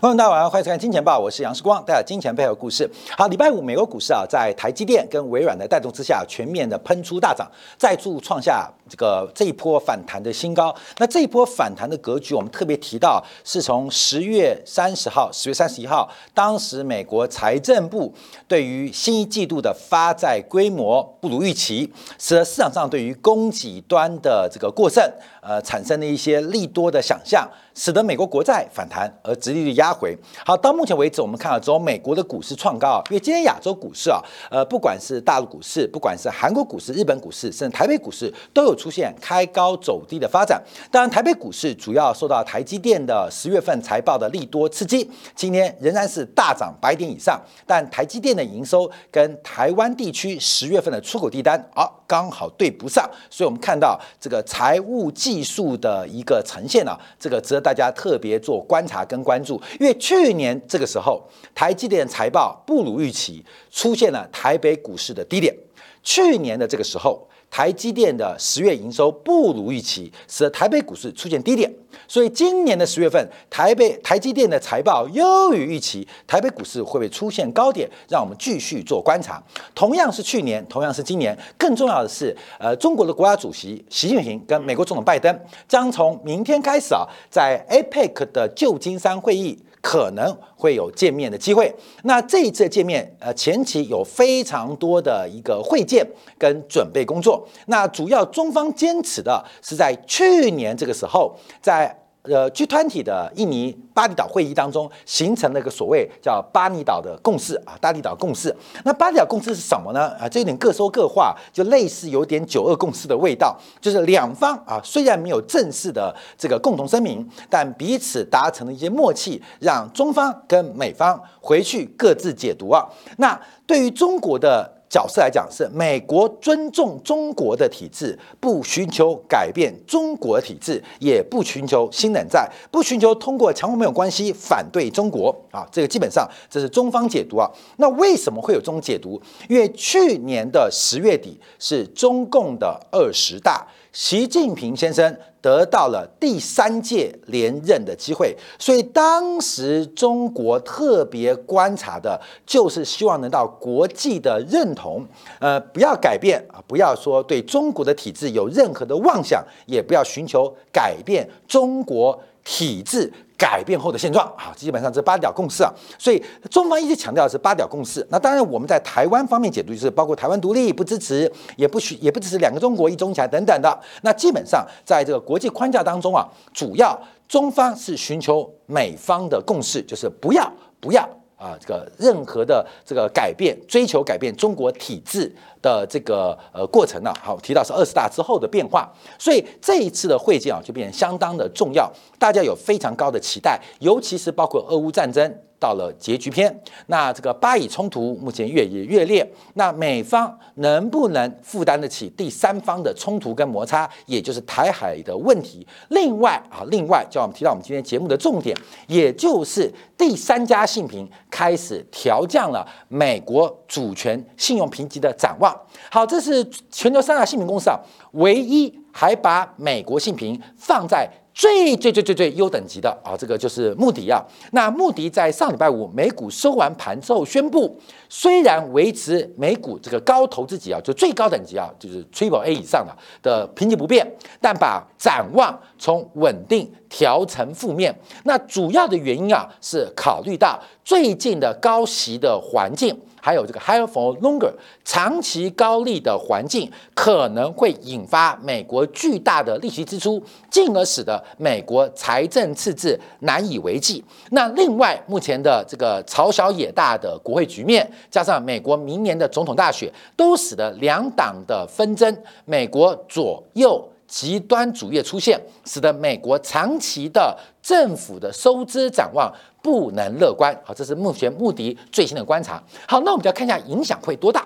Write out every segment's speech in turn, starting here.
欢迎大家晚上欢迎收看《金钱报》，我是杨世光，带来金钱背后故事。好，礼拜五美国股市啊，在台积电跟微软的带动之下，全面的喷出大涨，再度创下这个这一波反弹的新高。那这一波反弹的格局，我们特别提到，是从十月三十号、十月三十一号，当时美国财政部对于新一季度的发债规模不如预期，使得市场上对于供给端的这个过剩，呃，产生了一些利多的想象。使得美国国债反弹，而直利率压回。好，到目前为止，我们看到只有美国的股市创高啊，因为今天亚洲股市啊，呃，不管是大陆股市，不管是韩国股市、日本股市，甚至台北股市，都有出现开高走低的发展。当然，台北股市主要受到台积电的十月份财报的利多刺激，今天仍然是大涨百点以上。但台积电的营收跟台湾地区十月份的出口订单啊，刚好对不上，所以我们看到这个财务技术的一个呈现呢，这个值得大家特别做观察跟关注，因为去年这个时候，台积电财报不如预期，出现了台北股市的低点。去年的这个时候。台积电的十月营收不如预期，使得台北股市出现低点。所以今年的十月份，台北台积电的财报优于预期，台北股市会不会出现高点？让我们继续做观察。同样是去年，同样是今年，更重要的是，呃，中国的国家主席习近平跟美国总统拜登将从明天开始啊，在 APEC 的旧金山会议。可能会有见面的机会。那这一次见面，呃，前期有非常多的一个会见跟准备工作。那主要中方坚持的是在去年这个时候，在。呃 G 团体的印尼巴厘岛会议当中，形成了一个所谓叫巴厘岛的共识啊，巴厘岛共识。那巴厘岛共识是什么呢？啊，这有点各说各话，就类似有点九二共识的味道，就是两方啊，虽然没有正式的这个共同声明，但彼此达成了一些默契，让中方跟美方回去各自解读啊。那对于中国的。角色来讲是美国尊重中国的体制，不寻求改变中国体制，也不寻求新冷战，不寻求通过强或没有关系反对中国啊。这个基本上这是中方解读啊。那为什么会有这种解读？因为去年的十月底是中共的二十大。习近平先生得到了第三届连任的机会，所以当时中国特别观察的就是希望能到国际的认同，呃，不要改变啊，不要说对中国的体制有任何的妄想，也不要寻求改变中国体制。改变后的现状啊，基本上这八点共识啊，所以中方一直强调的是八点共识。那当然我们在台湾方面解读就是包括台湾独立不支持，也不许也不支持两个中国一中起来等等的。那基本上在这个国际框架当中啊，主要中方是寻求美方的共识，就是不要不要。啊，这个任何的这个改变，追求改变中国体制的这个呃过程呢，好提到是二十大之后的变化，所以这一次的会见啊，就变得相当的重要，大家有非常高的期待，尤其是包括俄乌战争。到了结局篇，那这个巴以冲突目前越演越烈，那美方能不能负担得起第三方的冲突跟摩擦，也就是台海的问题？另外啊，另外叫我们提到我们今天节目的重点，也就是第三家信评开始调降了美国主权信用评级的展望。好，这是全球三大信评公司啊，唯一还把美国信评放在。最最最最最优等级的啊，这个就是穆迪啊。那穆迪在上礼拜五美股收完盘之后宣布，虽然维持美股这个高投资级啊，就最高等级啊，就是 Triple A 以上的的评级不变，但把展望从稳定调成负面。那主要的原因啊，是考虑到最近的高息的环境。还有这个 higher for longer 长期高利的环境，可能会引发美国巨大的利息支出，进而使得美国财政赤字难以为继。那另外，目前的这个朝小野大的国会局面，加上美国明年的总统大选，都使得两党的纷争，美国左右。极端主义出现，使得美国长期的政府的收支展望不能乐观。好，这是目前穆迪最新的观察。好，那我们就要看一下影响会多大，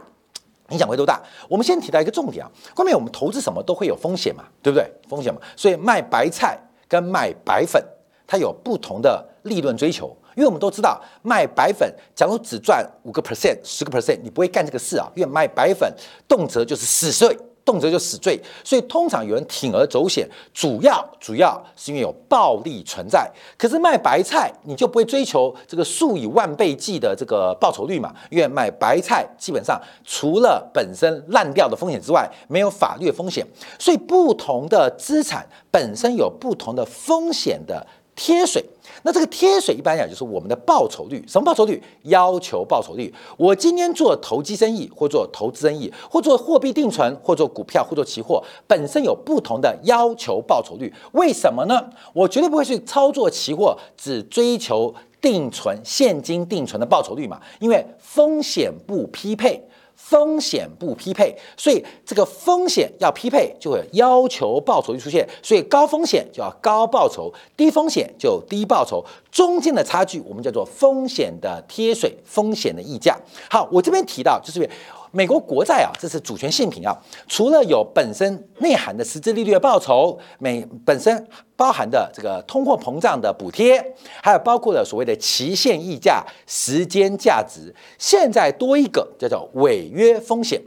影响会多大。我们先提到一个重点啊，关键我们投资什么都会有风险嘛，对不对？风险嘛，所以卖白菜跟卖白粉，它有不同的利润追求。因为我们都知道，卖白粉，假如只赚五个 percent、十个 percent，你不会干这个事啊。因为卖白粉，动辄就是死税。动辄就死罪，所以通常有人铤而走险，主要主要是因为有暴利存在。可是卖白菜，你就不会追求这个数以万倍计的这个报酬率嘛？因为卖白菜基本上除了本身烂掉的风险之外，没有法律风险。所以不同的资产本身有不同的风险的贴水。那这个贴水一般讲就是我们的报酬率，什么报酬率？要求报酬率。我今天做投机生意，或做投资生意，或做货币定存，或做股票，或做期货，本身有不同的要求报酬率。为什么呢？我绝对不会去操作期货，只追求定存现金定存的报酬率嘛，因为风险不匹配。风险不匹配，所以这个风险要匹配，就会要求报酬率出现。所以高风险就要高报酬，低风险就低报酬，中间的差距我们叫做风险的贴水，风险的溢价。好，我这边提到就是。美国国债啊，这是主权性品啊。除了有本身内涵的实质利率的报酬，美本身包含的这个通货膨胀的补贴，还有包括了所谓的期限溢价、时间价值。现在多一个叫做违约风险，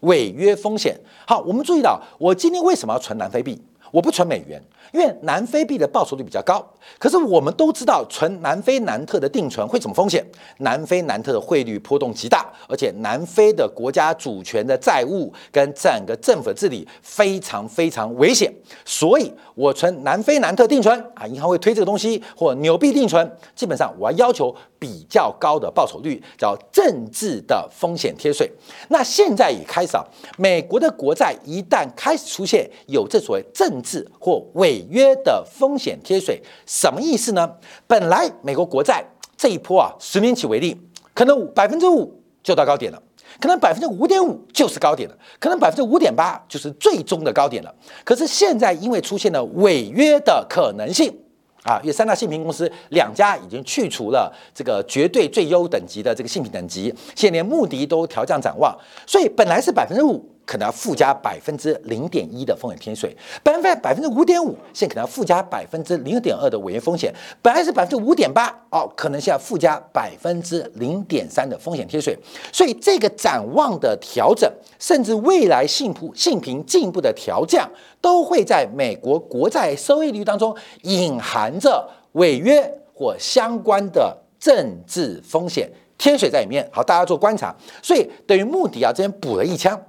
违约风险。好，我们注意到，我今天为什么要存南非币？我不存美元，因为南非币的报酬率比较高。可是我们都知道，存南非南特的定存会什么风险？南非南特的汇率波动极大，而且南非的国家主权的债务跟整个政府治理非常非常危险。所以，我存南非南特定存啊，银行会推这个东西，或纽币定存，基本上我要要求比较高的报酬率，叫政治的风险贴税。那现在已开始啊，美国的国债一旦开始出现有这所谓政治或违约的风险贴水，什么意思呢？本来美国国债这一波啊，十年期为例，可能百分之五就到高点了，可能百分之五点五就是高点了，可能百分之五点八就是最终的高点了。可是现在因为出现了违约的可能性啊，因为三大信评公司两家已经去除了这个绝对最优等级的这个信评等级，现在连穆迪都调降展望，所以本来是百分之五。可能要附加百分之零点一的风险天税，百分百分之五点五，现在可能要附加百分之零点二的违约风险，本来是百分之五点八，哦，可能现在附加百分之零点三的风险贴税，所以这个展望的调整，甚至未来信普信评进一步的调降，都会在美国国债收益率当中隐含着违约或相关的政治风险贴水在里面。好，大家做观察，所以等于穆迪啊这边补了一枪。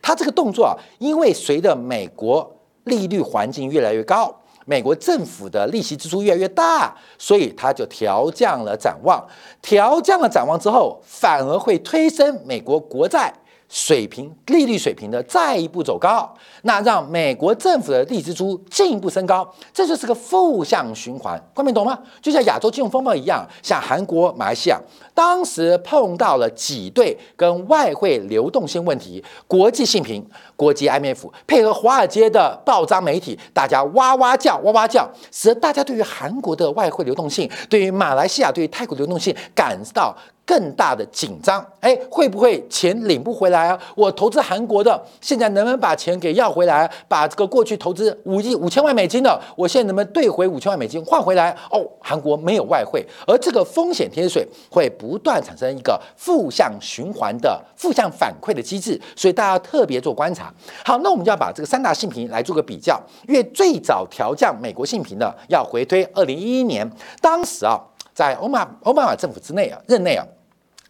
他这个动作啊，因为随着美国利率环境越来越高，美国政府的利息支出越来越大，所以他就调降了展望。调降了展望之后，反而会推升美国国债。水平利率水平的再一步走高，那让美国政府的利支出进一步升高，这就是个负向循环。观众懂吗？就像亚洲金融风暴一样，像韩国、马来西亚当时碰到了挤兑跟外汇流动性问题，国际性评、国际 IMF 配合华尔街的报章媒体，大家哇哇叫、哇哇叫，使得大家对于韩国的外汇流动性、对于马来西亚、对于泰国流动性感到。更大的紧张，哎，会不会钱领不回来啊？我投资韩国的，现在能不能把钱给要回来？把这个过去投资五亿五千万美金的，我现在能不能兑回五千万美金换回来？哦，韩国没有外汇，而这个风险贴水会不断产生一个负向循环的负向反馈的机制，所以大家特别做观察。好，那我们就要把这个三大信评来做个比较，因为最早调降美国信评的要回推二零一一年，当时啊，在奥马奥巴马政府之内啊任内啊。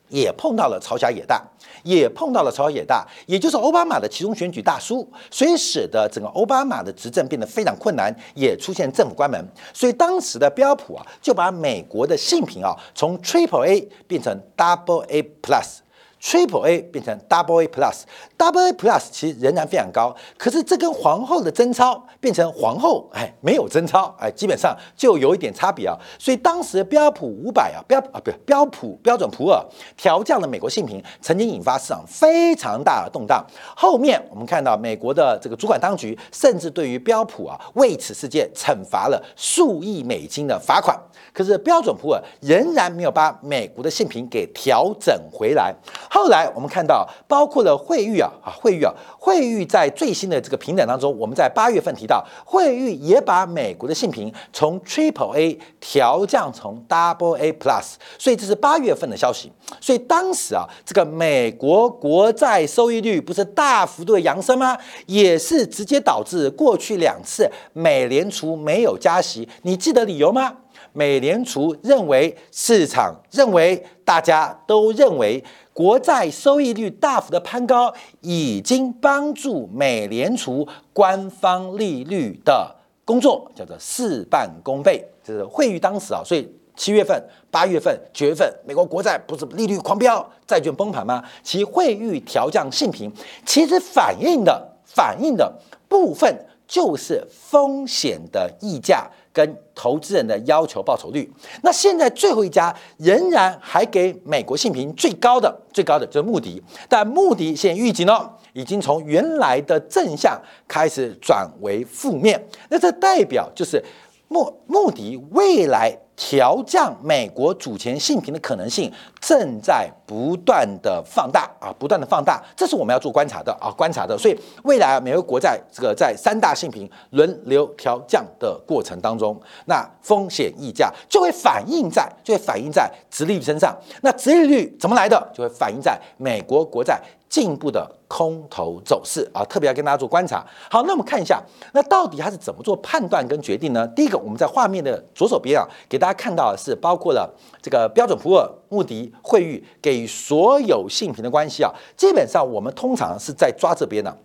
也碰到了朝霞野大，也碰到了朝霞野大，也就是奥巴马的其中选举大输，所以使得整个奥巴马的执政变得非常困难，也出现政府关门。所以当时的标普啊，就把美国的信评啊从 Triple A 变成 Double A Plus。Triple A 变成 Double A Plus，Double A Plus 其实仍然非常高，可是这跟皇后的贞操变成皇后，哎，没有贞操，哎，基本上就有一点差别啊。所以当时标普五百啊，标啊不标普标准普尔调降了美国信评，曾经引发市场非常大的动荡。后面我们看到美国的这个主管当局甚至对于标普啊为此事件惩罚了数亿美金的罚款，可是标准普尔仍然没有把美国的信评给调整回来。后来我们看到，包括了惠誉啊啊，惠誉啊，惠誉在最新的这个评等当中，我们在八月份提到，惠誉也把美国的信评从 Triple A 调降成 Double A Plus，所以这是八月份的消息。所以当时啊，这个美国国债收益率不是大幅度的扬升吗？也是直接导致过去两次美联储没有加息，你记得理由吗？美联储认为，市场认为，大家都认为，国债收益率大幅的攀高，已经帮助美联储官方利率的工作叫做事半功倍。这是会议当时啊，所以七月份、八月份、九月份，美国国债不是利率狂飙，债券崩盘吗？其会议调降性平，其实反映的反映的部分就是风险的溢价。跟投资人的要求报酬率，那现在最后一家仍然还给美国信评最高的最高的就是穆迪，但穆迪现在预警了，已经从原来的正向开始转为负面，那这代表就是穆穆迪未来。调降美国主权信评的可能性正在不断的放大啊，不断的放大，这是我们要做观察的啊，观察的。所以未来啊美国国债这个在三大信评轮流调降的过程当中，那风险溢价就会反映在就会反映在殖利率身上。那殖利率怎么来的？就会反映在美国国债。进一步的空头走势啊，特别要跟大家做观察。好，那我们看一下，那到底它是怎么做判断跟决定呢？第一个，我们在画面的左手边啊，给大家看到的是包括了这个标准普尔、穆迪、惠誉给所有性评的关系啊。基本上我们通常是在抓这边呢，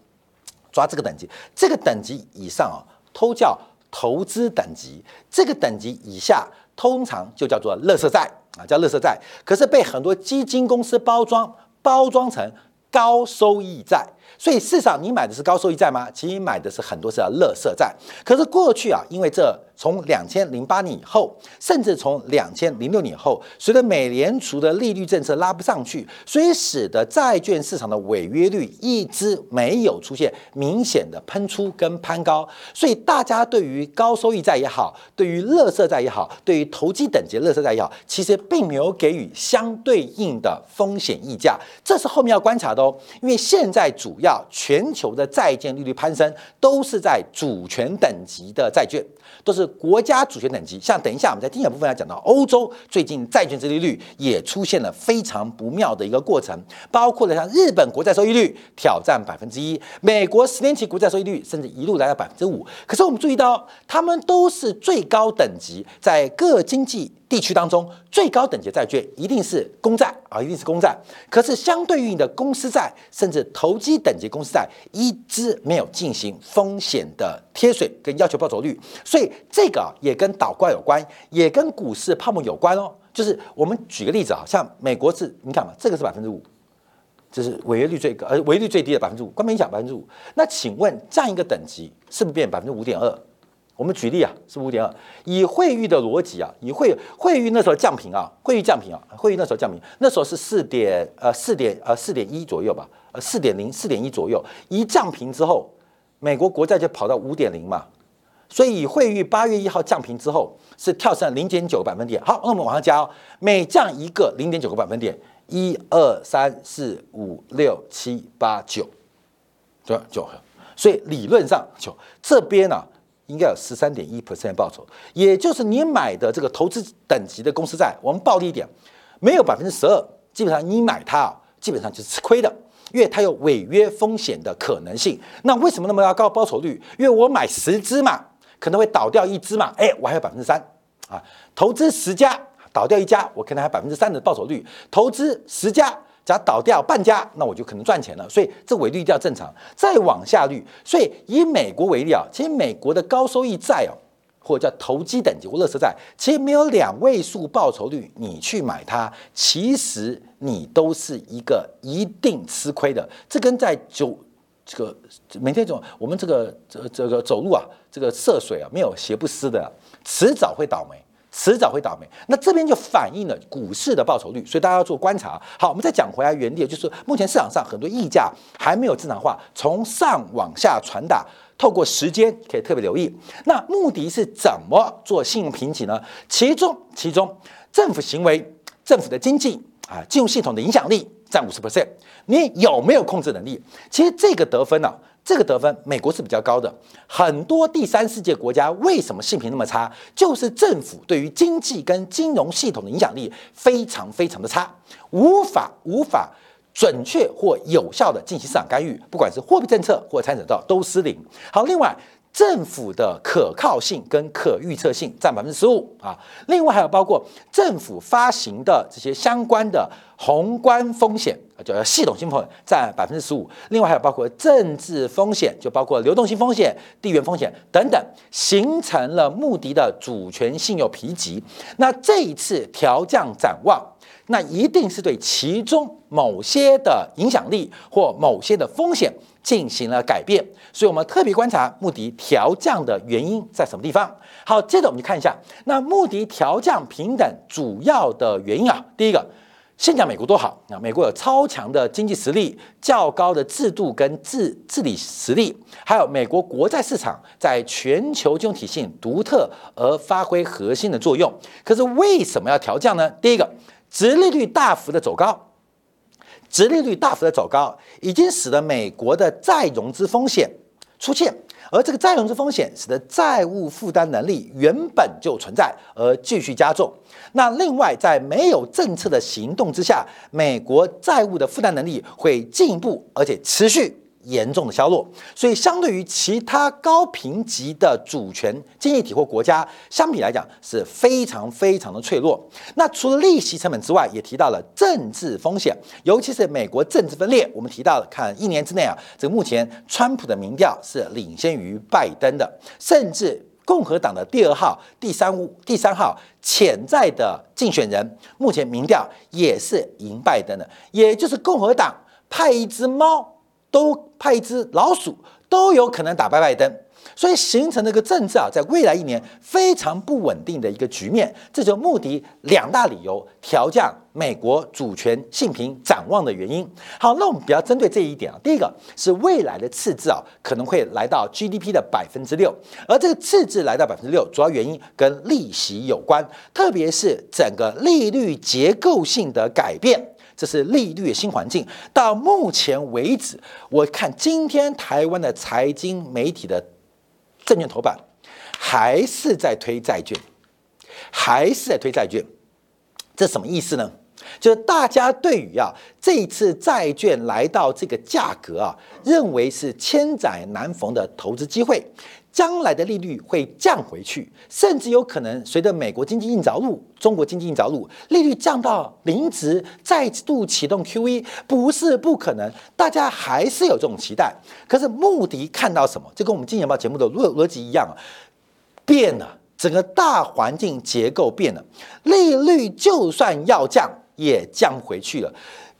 抓这个等级，这个等级以上啊，都叫投资等级；这个等级以下，通常就叫做垃圾债啊，叫垃圾债。可是被很多基金公司包装包装成。高收益债，所以市场你买的是高收益债吗？其实你买的是很多是叫乐色债。可是过去啊，因为这。从两千零八年以后，甚至从两千零六年以后，随着美联储的利率政策拉不上去，所以使得债券市场的违约率一直没有出现明显的喷出跟攀高。所以大家对于高收益债也好，对于乐色债也好，对于投机等级乐色债也好，其实并没有给予相对应的风险溢价。这是后面要观察的哦，因为现在主要全球的债券利率攀升，都是在主权等级的债券。都是国家主权等级，像等一下我们在精选部分要讲到，欧洲最近债券殖利率也出现了非常不妙的一个过程，包括了像日本国债收益率挑战百分之一，美国十年期国债收益率甚至一路来到百分之五。可是我们注意到，他们都是最高等级，在各经济。地区当中最高等级债券一定是公债啊，一定是公债。可是相对应的公司债，甚至投机等级公司债，一直没有进行风险的贴水跟要求报酬率。所以这个也跟倒挂有关，也跟股市泡沫有关哦。就是我们举个例子啊，像美国是，你看嘛，这个是百分之五，这是违约率最高，呃，违约率最低的百分之五，关门影响百分之五。那请问这样一个等级是不是变百分之五点二？我们举例啊，是五点二。以汇率的逻辑啊，以汇汇率那时候降频啊，汇率降频啊，汇率那时候降频，那时候是四点呃四点呃四点一左右吧，呃四点零四点一左右。一降频之后，美国国债就跑到五点零嘛。所以汇率八月一号降平之后，是跳上零点九个百分点。好，那我们往上加哦，每降一个零点九个百分点，一二三四五六七八九，对九。所以理论上就这边呢。应该有十三点一 percent 报酬，也就是你买的这个投资等级的公司债，我们暴利一点，没有百分之十二，基本上你买它啊，基本上就是吃亏的，因为它有违约风险的可能性。那为什么那么要高报酬率？因为我买十只嘛，可能会倒掉一只嘛，哎，我还有百分之三啊，投资十家倒掉一家，我可能还百分之三的报酬率，投资十家。假如倒掉半家，那我就可能赚钱了。所以这违率一定要正常，再往下率。所以以美国为例啊，其实美国的高收益债哦，或者叫投机等级或乐色债，其实没有两位数报酬率，你去买它，其实你都是一个一定吃亏的。这跟在九这个每天种我们这个这这个走路啊，这个涉水啊，没有鞋不湿的，迟早会倒霉。迟早会倒霉，那这边就反映了股市的报酬率，所以大家要做观察。好，我们再讲回来原地，就是目前市场上很多溢价还没有正常化，从上往下传达，透过时间可以特别留意。那目的是怎么做信用评级呢？其中，其中政府行为、政府的经济啊，金融系统的影响力。占五十 percent，你有没有控制能力？其实这个得分呢，这个得分美国是比较高的。很多第三世界国家为什么信评那么差？就是政府对于经济跟金融系统的影响力非常非常的差，无法无法准确或有效的进行市场干预，不管是货币政策或参者到都失灵。好，另外。政府的可靠性跟可预测性占百分之十五啊，另外还有包括政府发行的这些相关的宏观风险啊，叫系统性风险占百分之十五，另外还有包括政治风险，就包括流动性风险、地缘风险等等，形成了穆迪的主权信用评级。那这一次调降展望，那一定是对其中某些的影响力或某些的风险。进行了改变，所以我们特别观察穆迪调降的原因在什么地方。好，接着我们去看一下，那穆迪调降平等主要的原因啊，第一个，先讲美国多好啊，美国有超强的经济实力、较高的制度跟治治理实力，还有美国国债市场在全球金融体系独特而发挥核心的作用。可是为什么要调降呢？第一个，殖利率大幅的走高。殖利率大幅的走高，已经使得美国的再融资风险出现，而这个再融资风险使得债务负担能力原本就存在，而继续加重。那另外，在没有政策的行动之下，美国债务的负担能力会进一步而且持续。严重的削弱，所以相对于其他高评级的主权经济体或国家相比来讲，是非常非常的脆弱。那除了利息成本之外，也提到了政治风险，尤其是美国政治分裂。我们提到了，看一年之内啊，这个目前川普的民调是领先于拜登的，甚至共和党的第二号、第三第三号潜在的竞选人，目前民调也是赢拜登的，也就是共和党派一只猫。都派一只老鼠都有可能打败拜登，所以形成了一个政治啊，在未来一年非常不稳定的一个局面。这就目的两大理由调降美国主权信评展望的原因。好，那我们比较针对这一点啊，第一个是未来的赤字啊可能会来到 GDP 的百分之六，而这个赤字来到百分之六，主要原因跟利息有关，特别是整个利率结构性的改变。这是利率新环境。到目前为止，我看今天台湾的财经媒体的证券头版还是在推债券，还是在推债券。这什么意思呢？就是大家对于啊这一次债券来到这个价格啊，认为是千载难逢的投资机会。将来的利率会降回去，甚至有可能随着美国经济硬着陆、中国经济硬着陆，利率降到零值，再度启动 QE 不是不可能。大家还是有这种期待。可是穆迪看到什么？就跟我们《金钱报》节目的逻逻辑一样，变了，整个大环境结构变了，利率就算要降，也降回去了。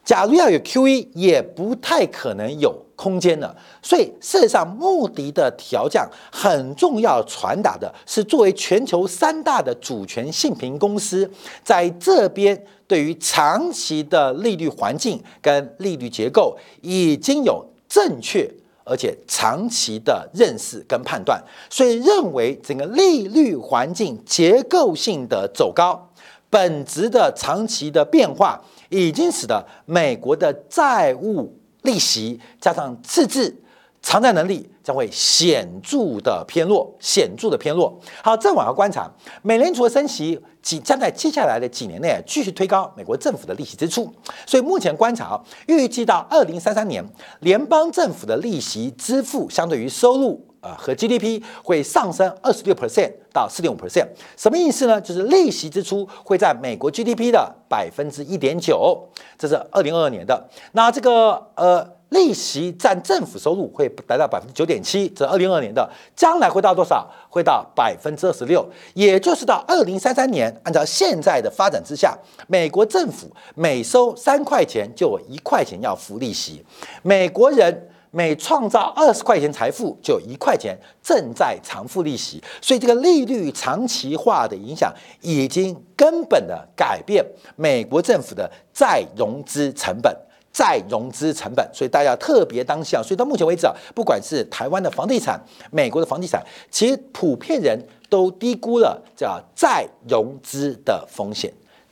假如要有 QE，也不太可能有空间了。所以，事实上，穆迪的调降很重要，传达的是作为全球三大的主权信评公司，在这边对于长期的利率环境跟利率结构已经有正确而且长期的认识跟判断，所以认为整个利率环境结构性的走高，本质的长期的变化。已经使得美国的债务利息加上赤字偿债能力将会显著的偏弱，显著的偏弱。好，再往下观察，美联储的升息即将在接下来的几年内继续推高美国政府的利息支出。所以目前观察，预计到二零三三年，联邦政府的利息支付相对于收入。啊，和 GDP 会上升二十六 percent 到四点五 percent，什么意思呢？就是利息支出会在美国 GDP 的百分之一点九，这是二零二二年的。那这个呃，利息占政府收入会达到百分之九点七，这是二零二二年的。将来会到多少？会到百分之二十六，也就是到二零三三年，按照现在的发展之下，美国政府每收三块钱就有一块钱要付利息，美国人。每创造二十块钱财富，就一块钱正在偿付利息，所以这个利率长期化的影响已经根本的改变美国政府的再融资成本，再融资成本，所以大家特别当下。所以到目前为止啊，不管是台湾的房地产、美国的房地产，其实普遍人都低估了叫再融资的风险。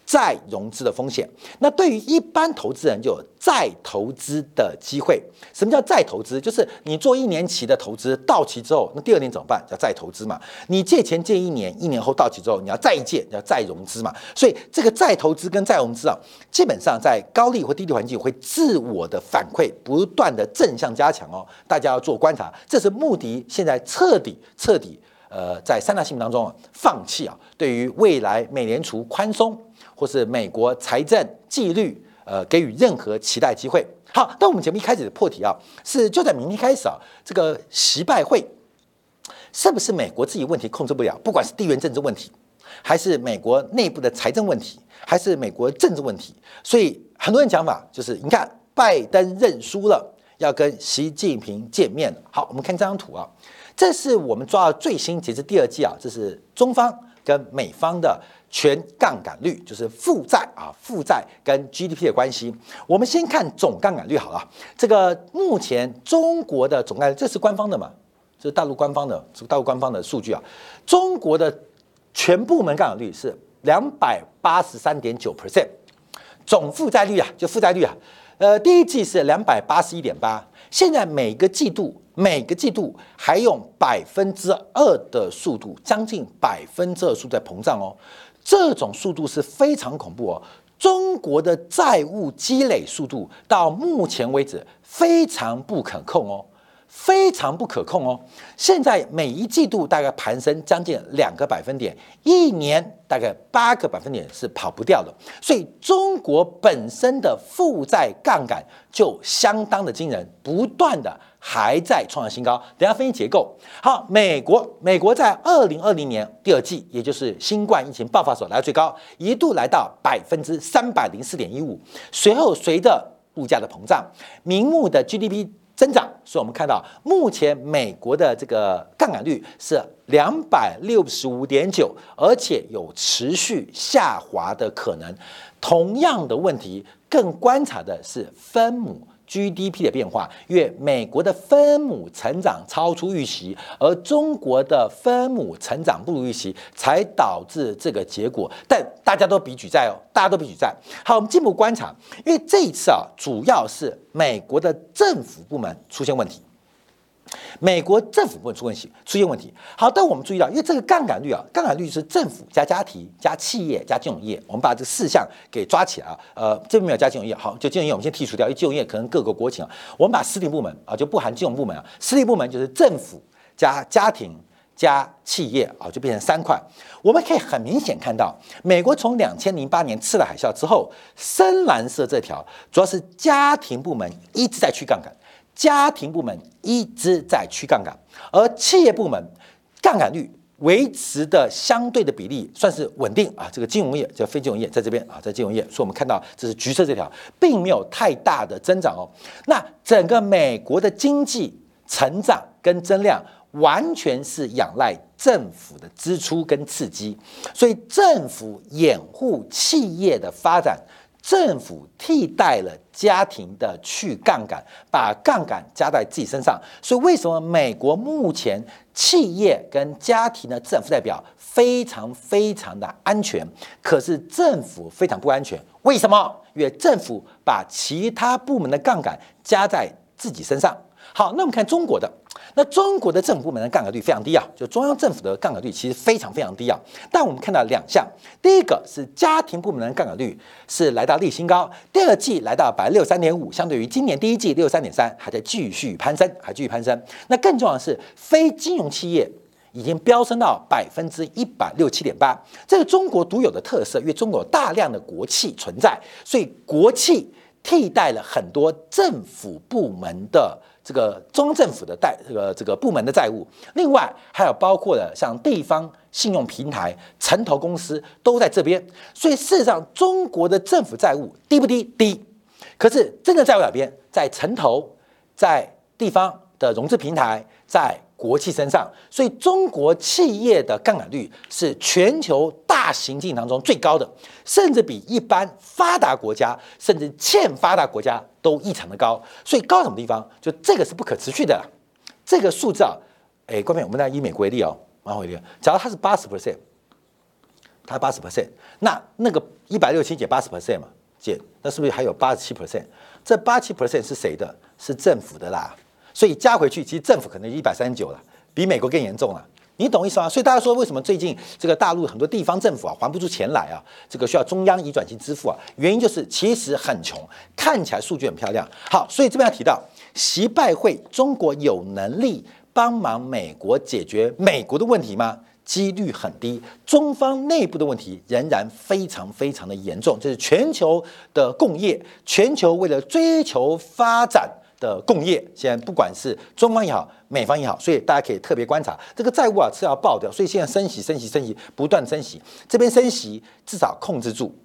再融资的风险。那对于一般投资人就有再投资的机会。什么叫再投资？就是你做一年期的投资到期之后，那第二年怎么办？叫再投资嘛。你借钱借一年，一年后到期之后，你要再借，要再融资嘛。所以这个再投资跟再融资啊，基本上在高利或低利环境会自我的反馈不断的正向加强哦。大家要做观察，这是穆迪现在彻底彻底呃在三大新闻当中啊放弃啊，对于未来美联储宽松或是美国财政纪律呃给予任何期待机会。好，但我们节目一开始的破题啊，是就在明天开始啊，这个习拜会是不是美国自己问题控制不了？不管是地缘政治问题，还是美国内部的财政问题，还是美国政治问题，所以很多人讲法就是，你看拜登认输了，要跟习近平见面好，我们看这张图啊，这是我们抓到最新截至第二季啊，这是中方跟美方的。全杠杆率就是负债啊，负债跟 GDP 的关系。我们先看总杠杆率好了。这个目前中国的总杠杆，这是官方的嘛？这是大陆官方的，这个大陆官方的数据啊。中国的全部门杠杆率是两百八十三点九 percent，总负债率啊，就负债率啊，呃，第一季是两百八十一点八，现在每个季度每个季度还用百分之二的速度，将近百分之二速在膨胀哦。这种速度是非常恐怖哦！中国的债务积累速度到目前为止非常不可控哦，非常不可控哦。现在每一季度大概攀升将近两个百分点，一年大概八个百分点是跑不掉的。所以中国本身的负债杠杆就相当的惊人，不断的。还在创新高。等下分析结构。好，美国，美国在二零二零年第二季，也就是新冠疫情爆发所来到最高，一度来到百分之三百零四点一五。随后随着物价的膨胀，明目的 GDP 增长，所以我们看到目前美国的这个杠杆率是两百六十五点九，而且有持续下滑的可能。同样的问题，更观察的是分母。GDP 的变化，因为美国的分母成长超出预期，而中国的分母成长不如预期，才导致这个结果。但大家都比举债哦，大家都比举债。好，我们进一步观察，因为这一次啊，主要是美国的政府部门出现问题。美国政府部分出问题，出现问题。好，但我们注意到，因为这个杠杆率啊，杠杆率是政府加家庭加企业加金融业，我们把这四项给抓起来啊。呃，这边没有加金融业，好，就金融业我们先剔除掉，因为金融业可能各个国情啊。我们把私立部门啊，就不含金融部门啊，私立部门就是政府加家庭加企业啊，就变成三块。我们可以很明显看到，美国从两千零八年次贷海啸之后，深蓝色这条主要是家庭部门一直在去杠杆。家庭部门一直在去杠杆，而企业部门杠杆率维持的相对的比例算是稳定啊。这个金融业叫非金融业在这边啊，在金融业，所以我们看到这是橘色这条，并没有太大的增长哦。那整个美国的经济成长跟增量完全是仰赖政府的支出跟刺激，所以政府掩护企业的发展。政府替代了家庭的去杠杆，把杠杆加在自己身上。所以，为什么美国目前企业跟家庭的资产负债表非常非常的安全，可是政府非常不安全？为什么？因为政府把其他部门的杠杆加在自己身上。好，那我们看中国的。那中国的政府部门的杠杆率非常低啊，就中央政府的杠杆率其实非常非常低啊。但我们看到两项，第一个是家庭部门的杠杆率是来到历新高，第二季来到百分之六三点五，相对于今年第一季六三点三，还在继续攀升，还继续攀升。那更重要的是，非金融企业已经飙升到百分之一百六七点八，这是中国独有的特色，因为中国有大量的国企存在，所以国企替代了很多政府部门的。这个中央政府的贷，这个这个部门的债务，另外还有包括了像地方信用平台、城投公司都在这边，所以事实上中国的政府债务低不低？低。可是真的债务哪边？在城投，在地方的融资平台，在。国企身上，所以中国企业的杠杆率是全球大型经济当中最高的，甚至比一般发达国家甚至欠发达国家都异常的高。所以高什么地方？就这个是不可持续的。这个数字啊，哎，各位，我们来以美国为例哦，蛮好一点。假如它是八十 percent，它八十 percent，那那个一百六七减八十 percent 嘛，减那是不是还有八十七 percent？这八七 percent 是谁的？是政府的啦。所以加回去，其实政府可能一百三十九了，比美国更严重了。你懂意思吗？所以大家说为什么最近这个大陆很多地方政府啊还不出钱来啊？这个需要中央移转型支付啊？原因就是其实很穷，看起来数据很漂亮。好，所以这边要提到，习拜会，中国有能力帮忙美国解决美国的问题吗？几率很低。中方内部的问题仍然非常非常的严重，这是全球的共业，全球为了追求发展。的共业，现在不管是中方也好，美方也好，所以大家可以特别观察这个债务啊是要爆掉，所以现在升息、升息、升息，不断升息。这边升息至少控制住，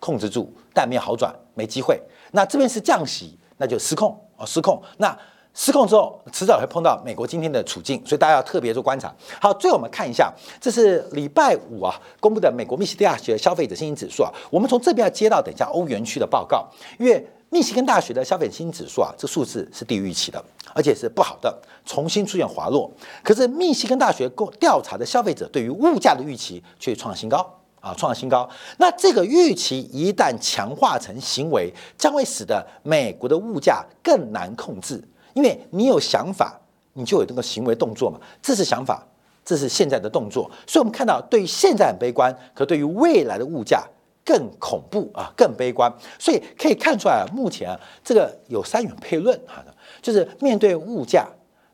控制住，但没有好转，没机会。那这边是降息，那就失控啊，失控。那失控之后，迟早会碰到美国今天的处境，所以大家要特别做观察。好，最后我们看一下，这是礼拜五啊公布的美国密西根大学消费者信心指数啊，我们从这边要接到等一下欧元区的报告，因为。密西根大学的消费新指数啊，这数字是低于预期的，而且是不好的，重新出现滑落。可是密西根大学调查的消费者对于物价的预期却创新高啊，创新高。那这个预期一旦强化成行为，将会使得美国的物价更难控制。因为你有想法，你就有这个行为动作嘛，这是想法，这是现在的动作。所以我们看到，对于现在很悲观，可对于未来的物价。更恐怖啊，更悲观，所以可以看出来，目前啊，这个有三元悖论哈，就是面对物价、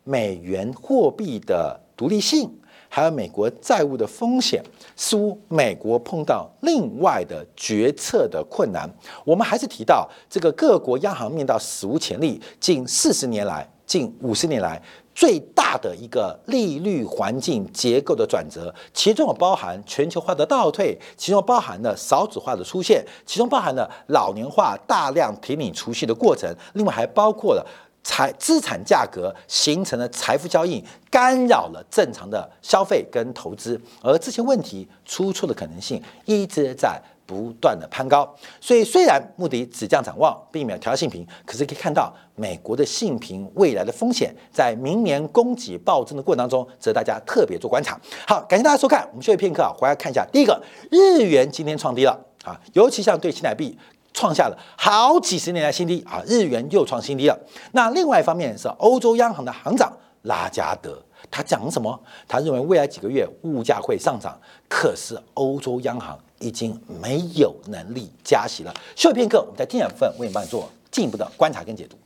美元货币的独立性，还有美国债务的风险，似乎美国碰到另外的决策的困难。我们还是提到这个各国央行面到史无前例，近四十年来，近五十年来。最大的一个利率环境结构的转折，其中包含全球化的倒退，其中包含了少子化的出现，其中包含了老年化大量提领储蓄的过程，另外还包括了财资产价格形成了财富交易，干扰了正常的消费跟投资，而这些问题出错的可能性一直在。不断的攀高，所以虽然穆迪只降展望，避免调性平，可是可以看到美国的性平未来的风险，在明年供给暴增的过程当中，值得大家特别做观察。好，感谢大家收看，我们休息片刻啊，回来看一下。第一个，日元今天创低了啊，尤其像对新台币创下了好几十年来新低啊，日元又创新低了。那另外一方面是欧洲央行的行长拉加德。他讲什么？他认为未来几个月物价会上涨，可是欧洲央行已经没有能力加息了。休息片刻，我们在第二部分为你帮你做进一步的观察跟解读。